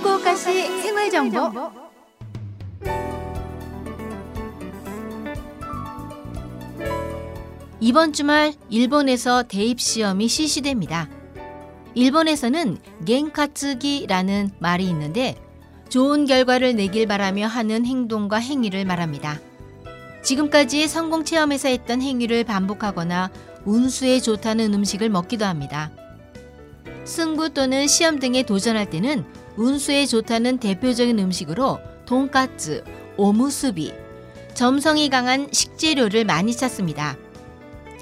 후쿠오카시 생활 정보 이번 주말 일본에서 대입 시험이 실시됩니다. 일본에서는 겐카츠기라는 말이 있는데 좋은 결과를 내길 바라며 하는 행동과 행위를 말합니다. 지금까지 성공 체험에서 했던 행위를 반복하거나 운수에 좋다는 음식을 먹기도 합니다. 승부 또는 시험 등에 도전할 때는 운수에 좋다는 대표적인 음식으로 돈까츠, 오무스비, 점성이 강한 식재료를 많이 찾습니다.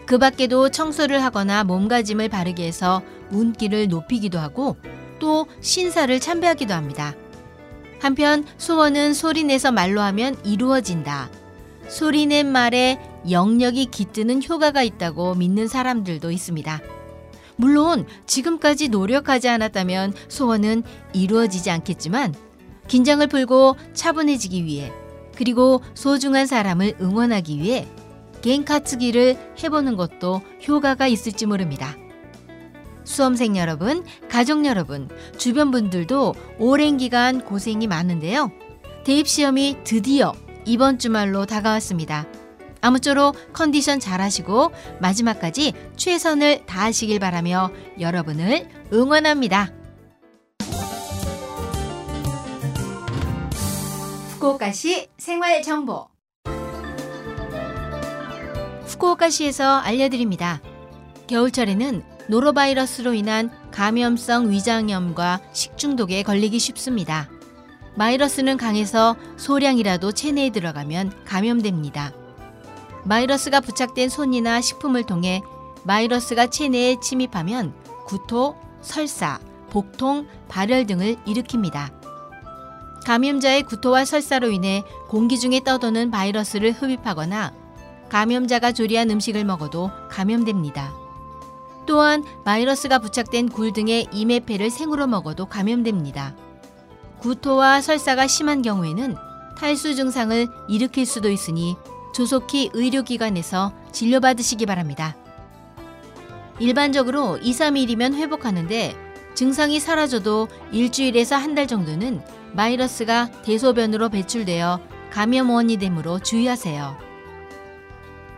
그 밖에도 청소를 하거나 몸가짐을 바르게 해서 운기를 높이기도 하고 또 신사를 참배하기도 합니다. 한편 소원은 소리내서 말로 하면 이루어진다. 소리낸 말에 영력이 깃드는 효과가 있다고 믿는 사람들도 있습니다. 물론 지금까지 노력하지 않았다면 소원은 이루어지지 않겠지만 긴장을 풀고 차분해지기 위해 그리고 소중한 사람을 응원하기 위해 겐카츠기를 해보는 것도 효과가 있을지 모릅니다. 수험생 여러분, 가족 여러분, 주변 분들도 오랜 기간 고생이 많은데요. 대입시험이 드디어 이번 주말로 다가왔습니다. 아무쪼록 컨디션 잘 하시고 마지막까지 최선을 다하시길 바라며 여러분을 응원합니다. 후쿠오카시 생활 정보 후쿠오카시에서 알려드립니다. 겨울철에는 노로바이러스로 인한 감염성 위장염과 식중독에 걸리기 쉽습니다. 바이러스는 강해서 소량이라도 체내에 들어가면 감염됩니다. 바이러스가 부착된 손이나 식품을 통해 바이러스가 체내에 침입하면 구토, 설사, 복통, 발열 등을 일으킵니다. 감염자의 구토와 설사로 인해 공기 중에 떠도는 바이러스를 흡입하거나 감염자가 조리한 음식을 먹어도 감염됩니다. 또한 바이러스가 부착된 굴 등의 이메페를 생으로 먹어도 감염됩니다. 구토와 설사가 심한 경우에는 탈수 증상을 일으킬 수도 있으니 조속히 의료기관에서 진료받으시기 바랍니다. 일반적으로 2, 3일이면 회복하는데 증상이 사라져도 일주일에서 한 달 정도는 바이러스가 대소변으로 배출되어 감염 원이 되므로 주의하세요.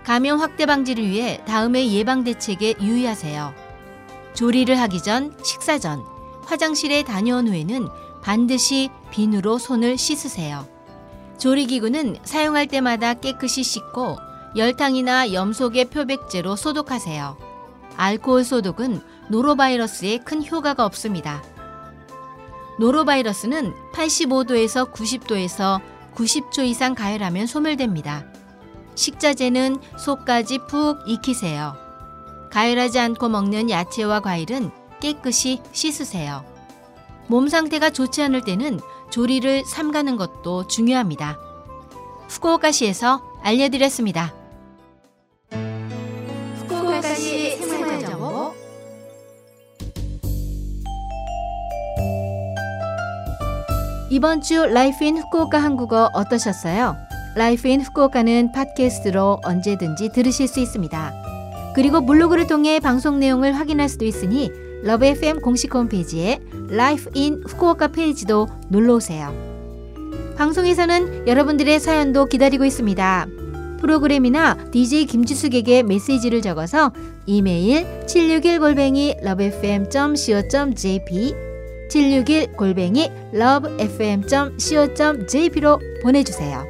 감염 확대 방지를 위해 다음의 예방 대책에 유의하세요. 조리를 하기 전, 식사 전, 화장실에 다녀온 후에는 반드시 비누로 손을 씻으세요. 조리기구는 사용할 때마다 깨끗이 씻고 열탕이나 염소계 표백제로 소독하세요. 알코올 소독은 노로바이러스에 큰 효과가 없습니다. 노로바이러스는 85도에서 90도에서 90초 이상 가열하면 소멸됩니다. 식자재는 속까지 푹 익히세요. 가열하지 않고 먹는 야채와 과일은 깨끗이 씻으세요. 몸 상태가 좋지 않을 때는 조리를 삼가는 것도 중요합니다. 후쿠오카시에서 알려드렸습니다. 후쿠오카시 생활정보 이번 주 Life in Fukuoka 한국어 어떠셨어요? Life in Fukuoka는 팟캐스트로 언제든지 들으실 수 있습니다. 그리고 블로그를 통해 방송 내용을 확인할 수도 있으니 Love FM 공식 홈페이지에 Life in Fukuoka 페이지도 놀러 오세요. 방송에서는 여러분들의 사연도 기다리고 있습니다. 프로그램이나 DJ 김지숙에게 메시지를 적어서 이메일 761골뱅이 lovefm.co.jp 761골뱅이 lovefm.co.jp로 보내주세요.